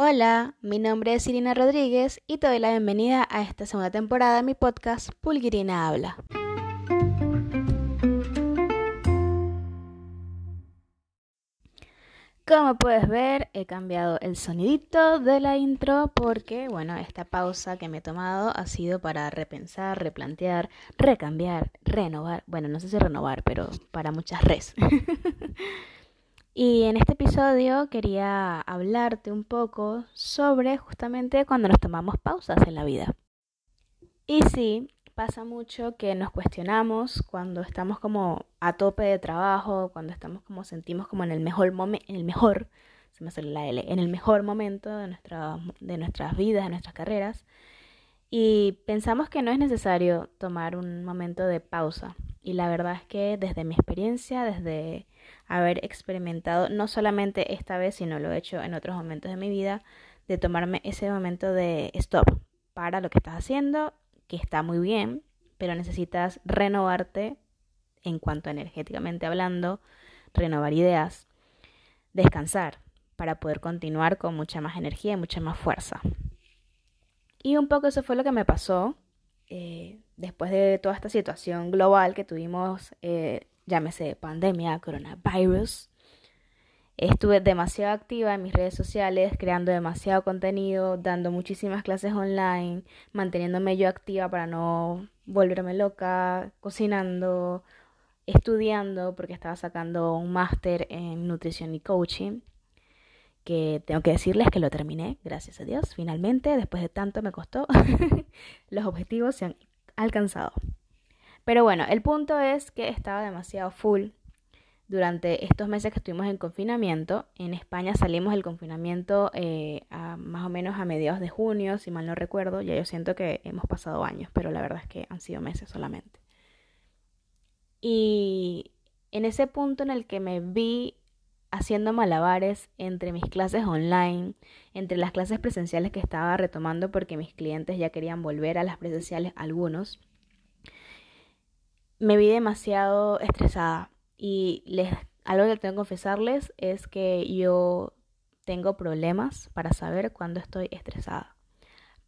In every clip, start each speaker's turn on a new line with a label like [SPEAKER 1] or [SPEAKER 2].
[SPEAKER 1] Hola, mi nombre es Irina Rodríguez y te doy la bienvenida a esta segunda temporada de mi podcast Pulguirina Habla. Como puedes ver, he cambiado el sonidito de la intro porque, bueno, esta pausa que me he tomado ha sido para repensar, replantear, recambiar, renovar. Bueno, no sé si renovar, pero para muchas res. Y en este episodio quería hablarte un poco sobre justamente cuando nos tomamos pausas en la vida. Y sí, pasa mucho que nos cuestionamos cuando estamos como a tope de trabajo, cuando estamos como sentimos como en el mejor momento, en el mejor, se me la L, en el mejor momento de, de nuestras vidas, de nuestras carreras. Y pensamos que no es necesario tomar un momento de pausa. Y la verdad es que desde mi experiencia, desde haber experimentado, no solamente esta vez, sino lo he hecho en otros momentos de mi vida, de tomarme ese momento de stop, para lo que estás haciendo, que está muy bien, pero necesitas renovarte en cuanto energéticamente hablando, renovar ideas, descansar para poder continuar con mucha más energía y mucha más fuerza. Y un poco eso fue lo que me pasó eh, después de toda esta situación global que tuvimos eh, llámese pandemia, coronavirus. Estuve demasiado activa en mis redes sociales, creando demasiado contenido, dando muchísimas clases online, manteniéndome yo activa para no volverme loca, cocinando, estudiando, porque estaba sacando un máster en nutrición y coaching, que tengo que decirles que lo terminé, gracias a Dios, finalmente, después de tanto me costó, los objetivos se han alcanzado. Pero bueno, el punto es que estaba demasiado full durante estos meses que estuvimos en confinamiento. En España salimos del confinamiento eh, más o menos a mediados de junio, si mal no recuerdo. Ya yo siento que hemos pasado años, pero la verdad es que han sido meses solamente. Y en ese punto en el que me vi haciendo malabares entre mis clases online, entre las clases presenciales que estaba retomando porque mis clientes ya querían volver a las presenciales algunos, me vi demasiado estresada y les, algo que tengo que confesarles es que yo tengo problemas para saber cuándo estoy estresada.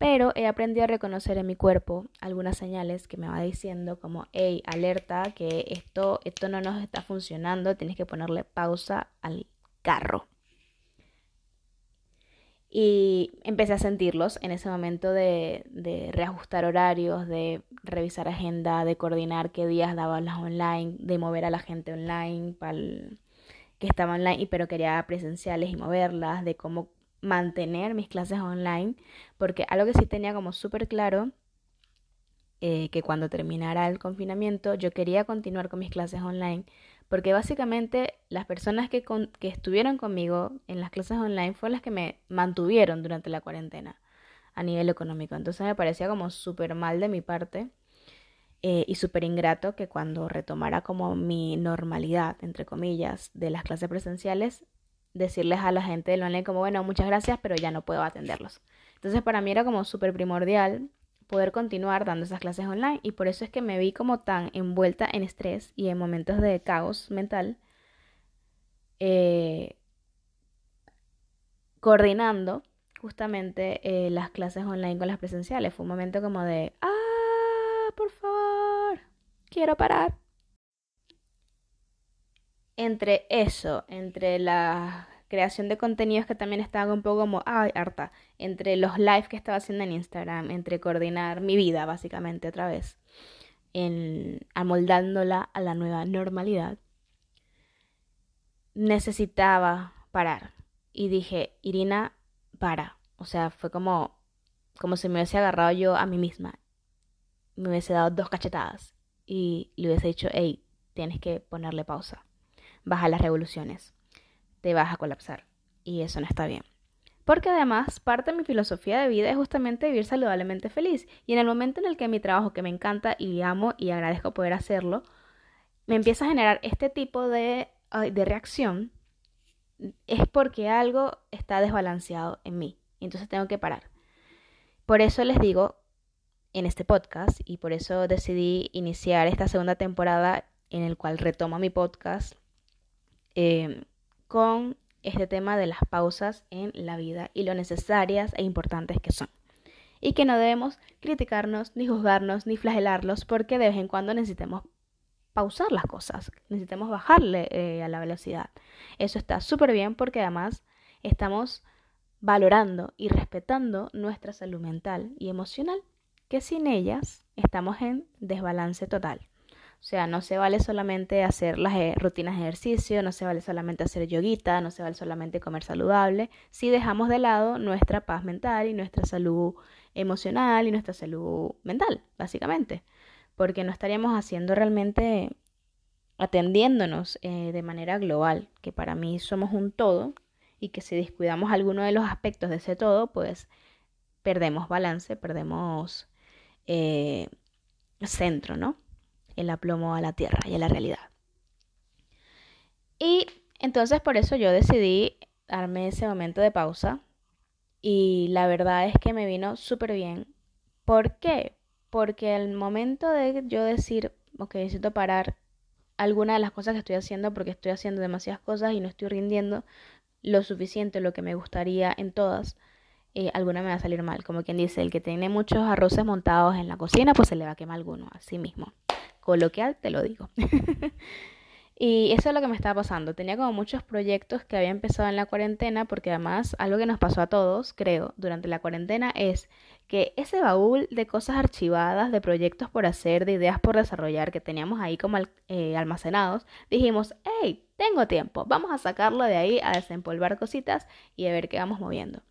[SPEAKER 1] Pero he aprendido a reconocer en mi cuerpo algunas señales que me va diciendo como, hey, alerta, que esto, esto no nos está funcionando, tienes que ponerle pausa al carro. Y empecé a sentirlos en ese momento de, de, reajustar horarios, de revisar agenda, de coordinar qué días daba las online, de mover a la gente online que estaba online, pero quería presenciales y moverlas, de cómo mantener mis clases online, porque algo que sí tenía como súper claro, eh, que cuando terminara el confinamiento yo quería continuar con mis clases online, porque básicamente las personas que, que estuvieron conmigo en las clases online fueron las que me mantuvieron durante la cuarentena a nivel económico. Entonces me parecía como súper mal de mi parte eh, y súper ingrato que cuando retomara como mi normalidad, entre comillas, de las clases presenciales, decirles a la gente del online como, bueno, muchas gracias, pero ya no puedo atenderlos. Entonces para mí era como súper primordial poder continuar dando esas clases online y por eso es que me vi como tan envuelta en estrés y en momentos de caos mental, eh, coordinando justamente eh, las clases online con las presenciales. Fue un momento como de, ah, por favor, quiero parar. Entre eso, entre la creación de contenidos que también estaba un poco como, ay, harta, entre los lives que estaba haciendo en Instagram, entre coordinar mi vida básicamente otra vez, en amoldándola a la nueva normalidad, necesitaba parar. Y dije, Irina, para. O sea, fue como, como si me hubiese agarrado yo a mí misma. Me hubiese dado dos cachetadas y le hubiese dicho, hey, tienes que ponerle pausa. Baja las revoluciones te vas a colapsar. Y eso no está bien. Porque además, parte de mi filosofía de vida es justamente vivir saludablemente feliz. Y en el momento en el que mi trabajo, que me encanta y amo y agradezco poder hacerlo, me empieza a generar este tipo de, de reacción, es porque algo está desbalanceado en mí. Y entonces tengo que parar. Por eso les digo en este podcast y por eso decidí iniciar esta segunda temporada en el cual retomo mi podcast. Eh, con este tema de las pausas en la vida y lo necesarias e importantes que son. Y que no debemos criticarnos, ni juzgarnos, ni flagelarlos, porque de vez en cuando necesitemos pausar las cosas, necesitamos bajarle eh, a la velocidad. Eso está súper bien porque además estamos valorando y respetando nuestra salud mental y emocional, que sin ellas estamos en desbalance total. O sea, no se vale solamente hacer las eh, rutinas de ejercicio, no se vale solamente hacer yoguita, no se vale solamente comer saludable, si dejamos de lado nuestra paz mental y nuestra salud emocional y nuestra salud mental, básicamente, porque no estaríamos haciendo realmente atendiéndonos eh, de manera global, que para mí somos un todo y que si descuidamos alguno de los aspectos de ese todo, pues perdemos balance, perdemos eh, centro, ¿no? El aplomo a la tierra y a la realidad. Y entonces por eso yo decidí darme ese momento de pausa y la verdad es que me vino súper bien. ¿Por qué? Porque el momento de yo decir, ok, necesito parar alguna de las cosas que estoy haciendo porque estoy haciendo demasiadas cosas y no estoy rindiendo lo suficiente, lo que me gustaría en todas, eh, alguna me va a salir mal. Como quien dice, el que tiene muchos arroces montados en la cocina, pues se le va a quemar alguno, así mismo coloquial, te lo digo. y eso es lo que me estaba pasando. Tenía como muchos proyectos que había empezado en la cuarentena, porque además algo que nos pasó a todos, creo, durante la cuarentena es que ese baúl de cosas archivadas, de proyectos por hacer, de ideas por desarrollar que teníamos ahí como eh, almacenados, dijimos, hey, tengo tiempo, vamos a sacarlo de ahí, a desempolvar cositas y a ver qué vamos moviendo.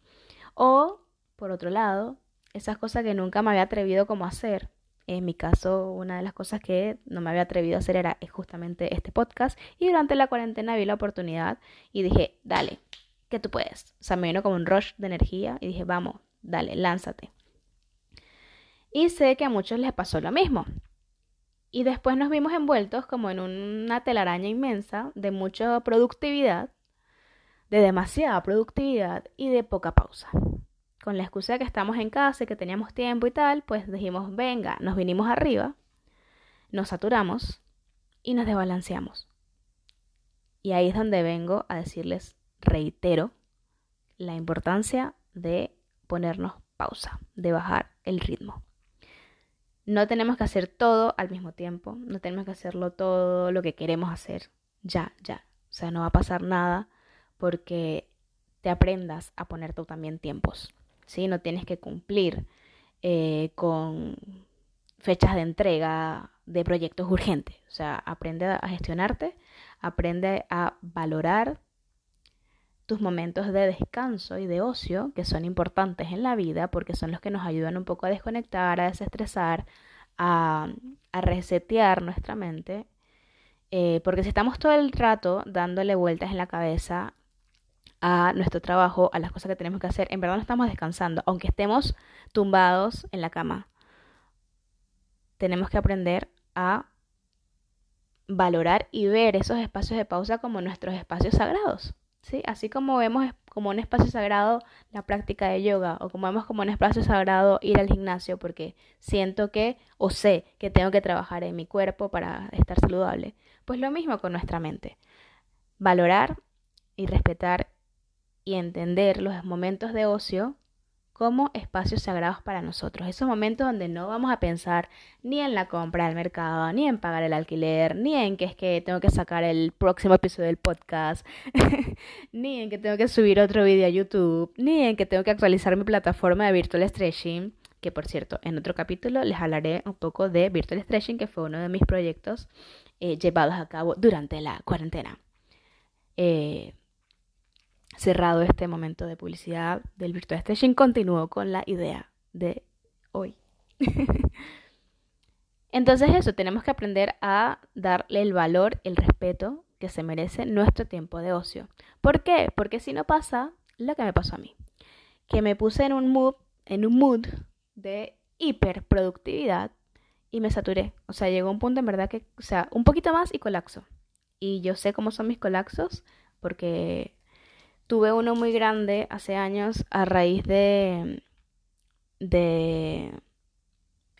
[SPEAKER 1] O, por otro lado, esas cosas que nunca me había atrevido como a hacer, en mi caso, una de las cosas que no me había atrevido a hacer era justamente este podcast. Y durante la cuarentena vi la oportunidad y dije, dale, que tú puedes. O sea, me vino como un rush de energía y dije, vamos, dale, lánzate. Y sé que a muchos les pasó lo mismo. Y después nos vimos envueltos como en una telaraña inmensa de mucha productividad, de demasiada productividad y de poca pausa con la excusa de que estamos en casa y que teníamos tiempo y tal, pues dijimos, venga, nos vinimos arriba, nos saturamos y nos desbalanceamos. Y ahí es donde vengo a decirles, reitero, la importancia de ponernos pausa, de bajar el ritmo. No tenemos que hacer todo al mismo tiempo, no tenemos que hacerlo todo lo que queremos hacer, ya, ya. O sea, no va a pasar nada porque te aprendas a poner tú también tiempos. ¿Sí? No tienes que cumplir eh, con fechas de entrega de proyectos urgentes. O sea, aprende a gestionarte, aprende a valorar tus momentos de descanso y de ocio, que son importantes en la vida porque son los que nos ayudan un poco a desconectar, a desestresar, a, resetear nuestra mente. Eh, porque si estamos todo el rato dándole vueltas en la cabeza a nuestro trabajo, a las cosas que tenemos que hacer, en verdad no estamos descansando, aunque estemos tumbados en la cama. Tenemos que aprender a valorar y ver esos espacios de pausa como nuestros espacios sagrados. ¿sí? Así como vemos como un espacio sagrado la práctica de yoga o como vemos como un espacio sagrado ir al gimnasio porque siento que o sé que tengo que trabajar en mi cuerpo para estar saludable. Pues lo mismo con nuestra mente. Valorar y respetar y entender los momentos de ocio como espacios sagrados para nosotros. Esos momentos donde no vamos a pensar ni en la compra del mercado, ni en pagar el alquiler, ni en que es que tengo que sacar el próximo episodio del podcast, ni en que tengo que subir otro video a YouTube, ni en que tengo que actualizar mi plataforma de Virtual Stretching, que por cierto, en otro capítulo les hablaré un poco de Virtual Stretching, que fue uno de mis proyectos eh, llevados a cabo durante la cuarentena. Eh, cerrado este momento de publicidad del Virtual Station, continúo con la idea de hoy. Entonces eso, tenemos que aprender a darle el valor, el respeto que se merece nuestro tiempo de ocio. ¿Por qué? Porque si no pasa lo que me pasó a mí, que me puse en un mood, en un mood de hiperproductividad y me saturé. O sea, llegó un punto en verdad que, o sea, un poquito más y colapso. Y yo sé cómo son mis colapsos porque Tuve uno muy grande hace años a raíz de, de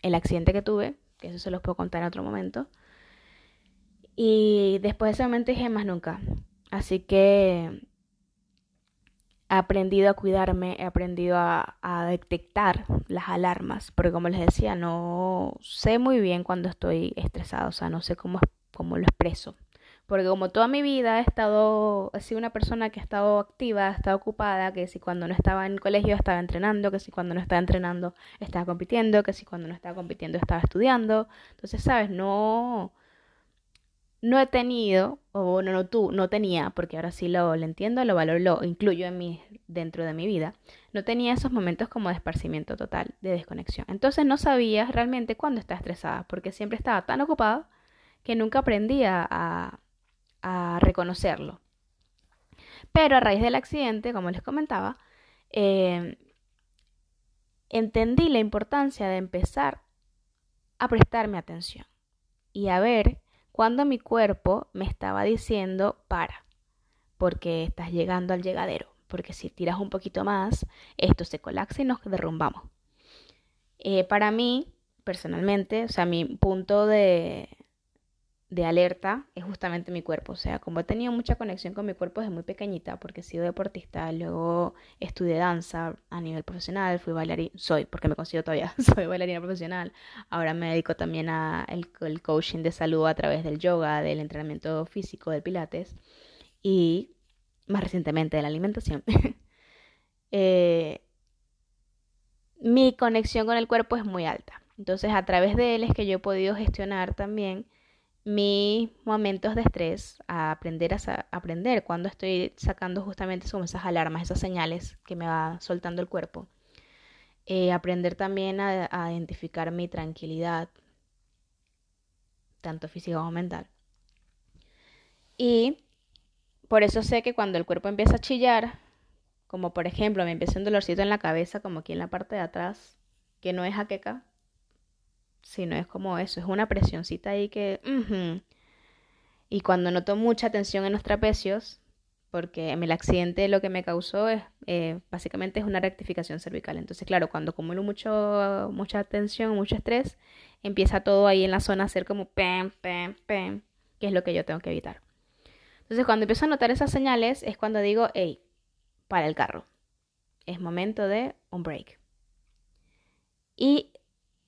[SPEAKER 1] el accidente que tuve, que eso se los puedo contar en otro momento. Y después de ese momento dije más nunca. Así que he aprendido a cuidarme, he aprendido a, a, detectar las alarmas, porque como les decía, no sé muy bien cuando estoy estresada, o sea, no sé cómo, cómo lo expreso. Porque como toda mi vida he estado, he sido una persona que ha estado activa, ha estado ocupada, que si cuando no estaba en colegio estaba entrenando, que si cuando no estaba entrenando estaba compitiendo, que si cuando no estaba compitiendo estaba estudiando. Entonces, ¿sabes? No, no he tenido, o no, no, tú, no tenía, porque ahora sí lo, lo, entiendo, lo valoro, lo incluyo en mi, dentro de mi vida, no tenía esos momentos como de esparcimiento total, de desconexión. Entonces no sabía realmente cuándo estaba estresada, porque siempre estaba tan ocupada que nunca aprendía a, a reconocerlo. Pero a raíz del accidente, como les comentaba, eh, entendí la importancia de empezar a prestarme atención y a ver cuando mi cuerpo me estaba diciendo para, porque estás llegando al llegadero, porque si tiras un poquito más, esto se colapsa y nos derrumbamos. Eh, para mí, personalmente, o sea, mi punto de, de alerta es justamente mi cuerpo. O sea, como he tenido mucha conexión con mi cuerpo desde muy pequeñita, porque he sido deportista, luego estudié danza a nivel profesional, fui bailarina, soy, porque me considero todavía, soy bailarina profesional. Ahora me dedico también a el, coaching de salud a través del yoga, del entrenamiento físico, del pilates y más recientemente de la alimentación. Eh, mi conexión con el cuerpo es muy alta. Entonces, a través de él es que yo he podido gestionar también mis momentos de estrés, a aprender a aprender cuando estoy sacando justamente esas alarmas, esas señales que me va soltando el cuerpo. Eh, aprender también a, a, identificar mi tranquilidad, tanto física como mental. Y por eso sé que cuando el cuerpo empieza a chillar, como por ejemplo me empieza un dolorcito en la cabeza, como aquí en la parte de atrás, que no es jaqueca, no es como eso, es una presioncita ahí que... Y cuando noto mucha tensión en los trapecios, porque el accidente lo que me causó es eh, básicamente es una rectificación cervical. Entonces, claro, cuando acumulo mucho, mucha tensión, mucho estrés, empieza todo ahí en la zona a ser como pem, pem, pem, que es lo que yo tengo que evitar. Entonces, cuando empiezo a notar esas señales, es cuando digo, hey, para el carro. Es momento de un break. Y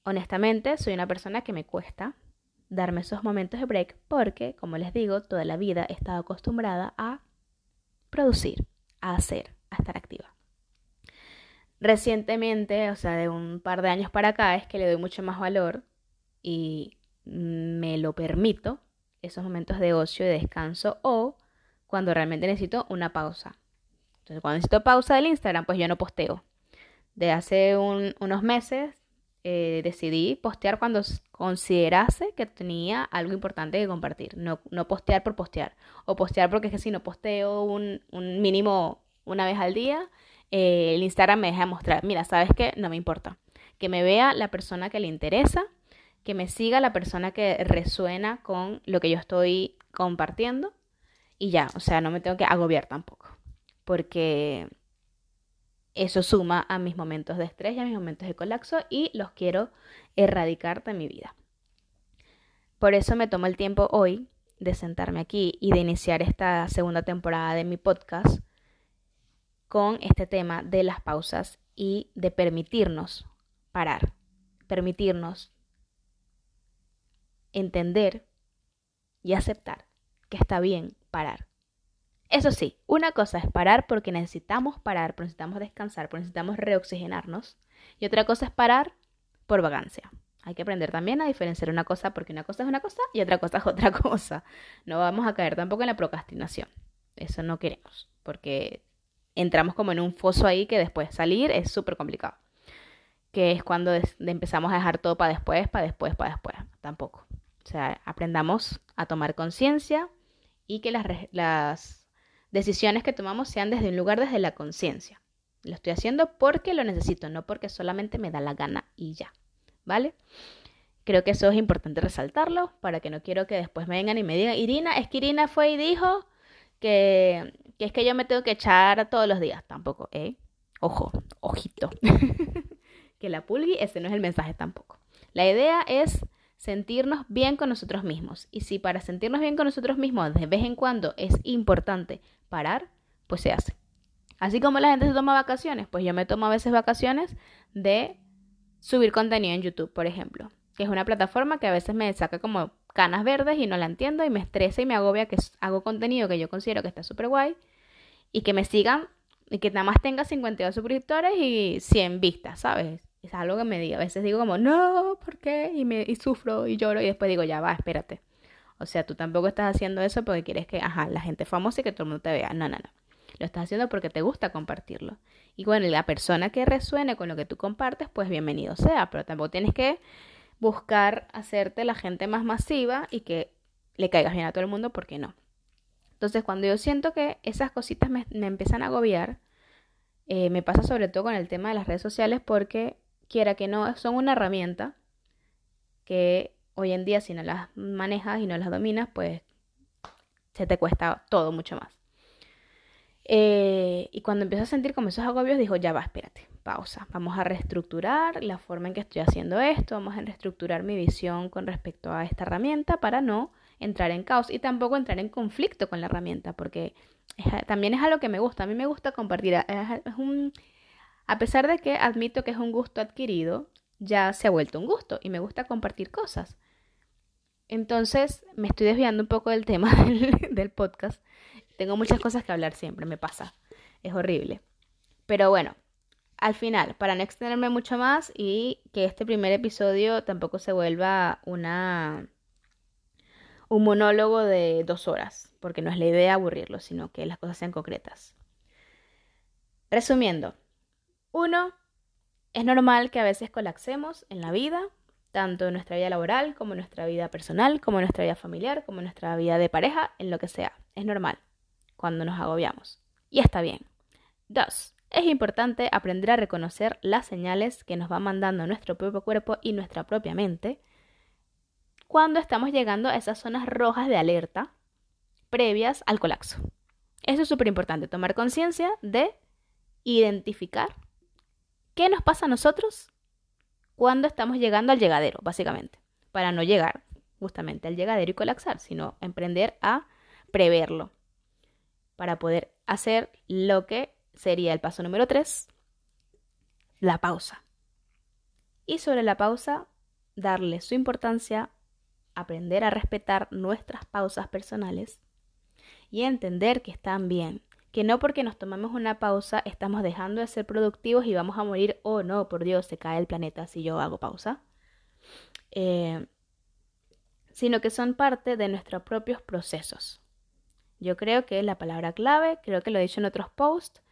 [SPEAKER 1] Honestamente, soy una persona que me cuesta darme esos momentos de break porque, como les digo, toda la vida he estado acostumbrada a producir, a hacer, a estar activa. Recientemente, o sea, de un par de años para acá, es que le doy mucho más valor y me lo permito, esos momentos de ocio y descanso, o cuando realmente necesito una pausa. Entonces, cuando necesito pausa del Instagram, pues yo no posteo. De hace unos meses eh, decidí postear cuando considerase que tenía algo importante que compartir. No, no postear por postear. O postear porque es que si no posteo un, mínimo una vez al día, eh, el Instagram me deja mostrar, mira, ¿sabes qué? No me importa. Que me vea la persona que le interesa, que me siga la persona que resuena con lo que yo estoy compartiendo y ya, o sea, no me tengo que agobiar tampoco. Porque eso suma a mis momentos de estrés y a mis momentos de colapso y los quiero erradicar de mi vida. Por eso me tomo el tiempo hoy de sentarme aquí y de iniciar esta segunda temporada de mi podcast con este tema de las pausas y de permitirnos parar, permitirnos entender y aceptar que está bien parar. Eso sí, una cosa es parar porque necesitamos parar, necesitamos descansar, necesitamos reoxigenarnos. Y otra cosa es parar por vagancia. Hay que aprender también a diferenciar una cosa porque una cosa es una cosa y otra cosa es otra cosa. No vamos a caer tampoco en la procrastinación. Eso no queremos, porque entramos como en un foso ahí que después salir es súper complicado. Que es cuando empezamos a dejar todo para después, para después, para después. Tampoco. O sea, aprendamos a tomar conciencia y que las decisiones que tomamos sean desde un lugar desde la conciencia. Lo estoy haciendo porque lo necesito, no porque solamente me da la gana y ya. ¿Vale? Creo que eso es importante resaltarlo para que no quiero que después me vengan y me digan, Irina, es que Irina fue y dijo que, que es que yo me tengo que echar todos los días. Tampoco, ¿eh? Ojo, ojito. que la pulgui, ese no es el mensaje tampoco. La idea es sentirnos bien con nosotros mismos. Y si para sentirnos bien con nosotros mismos de vez en cuando es importante parar, pues se hace. Así como la gente se toma vacaciones, pues yo me tomo a veces vacaciones de subir contenido en YouTube, por ejemplo, que es una plataforma que a veces me saca como canas verdes y no la entiendo y me estresa y me agobia que hago contenido que yo considero que está súper guay y que me sigan y que nada más tenga 52 suscriptores y 100 vistas, ¿sabes? Es algo que me diga. A veces digo como, no, ¿por qué? Y, me, y sufro y lloro y después digo, ya va, espérate. O sea, tú tampoco estás haciendo eso porque quieres que, ajá, la gente famosa y que todo el mundo te vea. No, no, no. Lo estás haciendo porque te gusta compartirlo. Y bueno, la persona que resuene con lo que tú compartes, pues bienvenido sea. Pero tampoco tienes que buscar hacerte la gente más masiva y que le caigas bien a todo el mundo porque no. Entonces, cuando yo siento que esas cositas me, empiezan a agobiar, eh, me pasa sobre todo con el tema de las redes sociales porque, quiera que no, son una herramienta que hoy en día si no las manejas y no las dominas, pues se te cuesta todo mucho más. Eh, y cuando empiezo a sentir como esos agobios, digo, ya va, espérate, pausa. Vamos a reestructurar la forma en que estoy haciendo esto, vamos a reestructurar mi visión con respecto a esta herramienta para no entrar en caos y tampoco entrar en conflicto con la herramienta, porque también es algo que me gusta. A mí me gusta compartir. A pesar de que admito que es un gusto adquirido, ya se ha vuelto un gusto y me gusta compartir cosas. Entonces me estoy desviando un poco del tema del, podcast. Tengo muchas cosas que hablar siempre, me pasa. Es horrible. Pero bueno, al final, para no extenderme mucho más y que este primer episodio tampoco se vuelva una un monólogo de dos horas, porque no es la idea aburrirlo, sino que las cosas sean concretas. Resumiendo, uno, es normal que a veces colapsemos en la vida, tanto en nuestra vida laboral como en nuestra vida personal, como en nuestra vida familiar, como en nuestra vida de pareja, en lo que sea. Es normal cuando nos agobiamos. Y está bien. Dos, es importante aprender a reconocer las señales que nos va mandando nuestro propio cuerpo y nuestra propia mente cuando estamos llegando a esas zonas rojas de alerta previas al colapso. Eso es súper importante, tomar conciencia de identificar qué nos pasa a nosotros cuando estamos llegando al llegadero, básicamente, para no llegar justamente al llegadero y colapsar, sino emprender a preverlo, para poder hacer lo que sería el paso número 3, la pausa. Y sobre la pausa, darle su importancia aprender a respetar nuestras pausas personales y entender que están bien, que no porque nos tomamos una pausa estamos dejando de ser productivos y vamos a morir, oh no, por Dios, se cae el planeta si yo hago pausa, eh, sino que son parte de nuestros propios procesos. Yo creo que es la palabra clave, creo que lo he dicho en otros posts,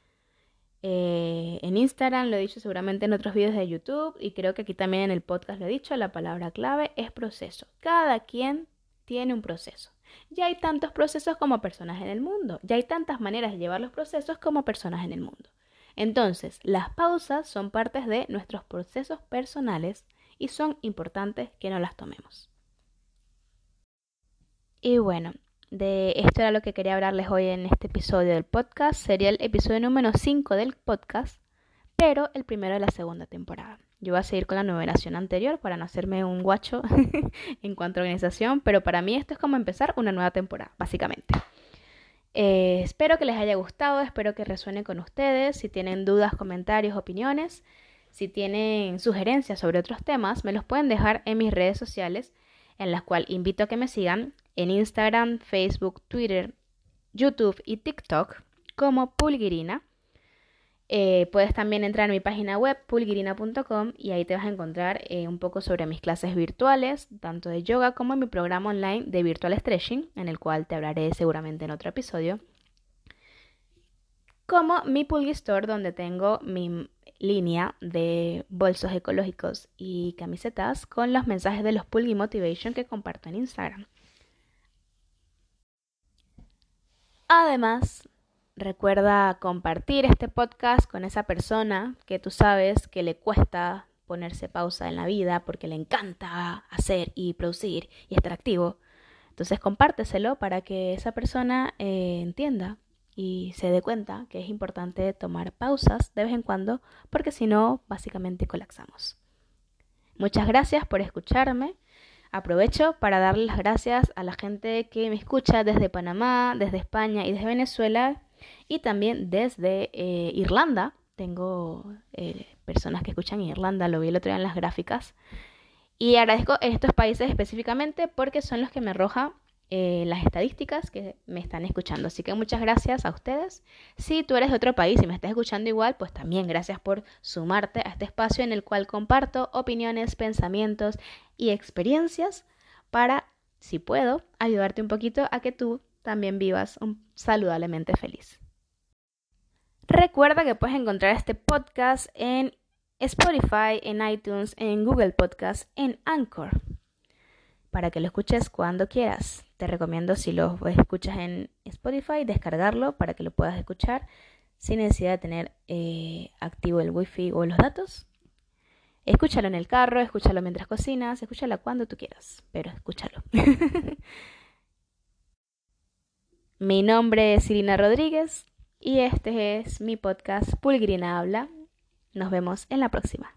[SPEAKER 1] eh, en Instagram, lo he dicho seguramente en otros vídeos de YouTube y creo que aquí también en el podcast lo he dicho, la palabra clave es proceso. Cada quien tiene un proceso. Ya hay tantos procesos como personas en el mundo, ya hay tantas maneras de llevar los procesos como personas en el mundo. Entonces, las pausas son partes de nuestros procesos personales y son importantes que no las tomemos. Y bueno, de esto era lo que quería hablarles hoy en este episodio del podcast. Sería el episodio número 5 del podcast, pero el primero de la segunda temporada. Yo voy a seguir con la numeración anterior para no hacerme un guacho en cuanto a organización, pero para mí esto es como empezar una nueva temporada, básicamente. Eh, espero que les haya gustado, espero que resuene con ustedes. Si tienen dudas, comentarios, opiniones, si tienen sugerencias sobre otros temas, me los pueden dejar en mis redes sociales, en las cuales invito a que me sigan en Instagram, Facebook, Twitter, YouTube y TikTok como Pulgirina. Eh, puedes también entrar a mi página web pulgirina.com y ahí te vas a encontrar eh, un poco sobre mis clases virtuales, tanto de yoga como mi programa online de Virtual Stretching, en el cual te hablaré seguramente en otro episodio. Como mi Pulgi Store, donde tengo mi línea de bolsos ecológicos y camisetas con los mensajes de los Pulgi Motivation que comparto en Instagram. Además, recuerda compartir este podcast con esa persona que tú sabes que le cuesta ponerse pausa en la vida porque le encanta hacer y producir y estar activo. Entonces compárteselo para que esa persona eh, entienda y se dé cuenta que es importante tomar pausas de vez en cuando porque si no, básicamente colapsamos. Muchas gracias por escucharme. Aprovecho para darle las gracias a la gente que me escucha desde Panamá, desde España y desde Venezuela Y también desde eh, Irlanda, tengo eh, personas que escuchan en Irlanda, lo vi el otro día en las gráficas. Y agradezco estos países específicamente porque son los que me arrojan eh, las estadísticas que me están escuchando. Así que muchas gracias a ustedes. Si tú eres de otro país y me estás escuchando igual, pues también gracias por sumarte a este espacio en el cual comparto opiniones, pensamientos y experiencias para, si puedo, ayudarte un poquito a que tú también vivas un saludablemente feliz. Recuerda que puedes encontrar este podcast en Spotify, en iTunes, en Google Podcast, en Anchor para que lo escuches cuando quieras. Te recomiendo si lo escuchas en Spotify, descargarlo para que lo puedas escuchar sin necesidad de tener eh, activo el wifi o los datos. Escúchalo en el carro, escúchalo mientras cocinas, escúchalo cuando tú quieras, pero escúchalo. mi nombre es Irina Rodríguez y este es mi podcast Pulgrina Habla. Nos vemos en la próxima.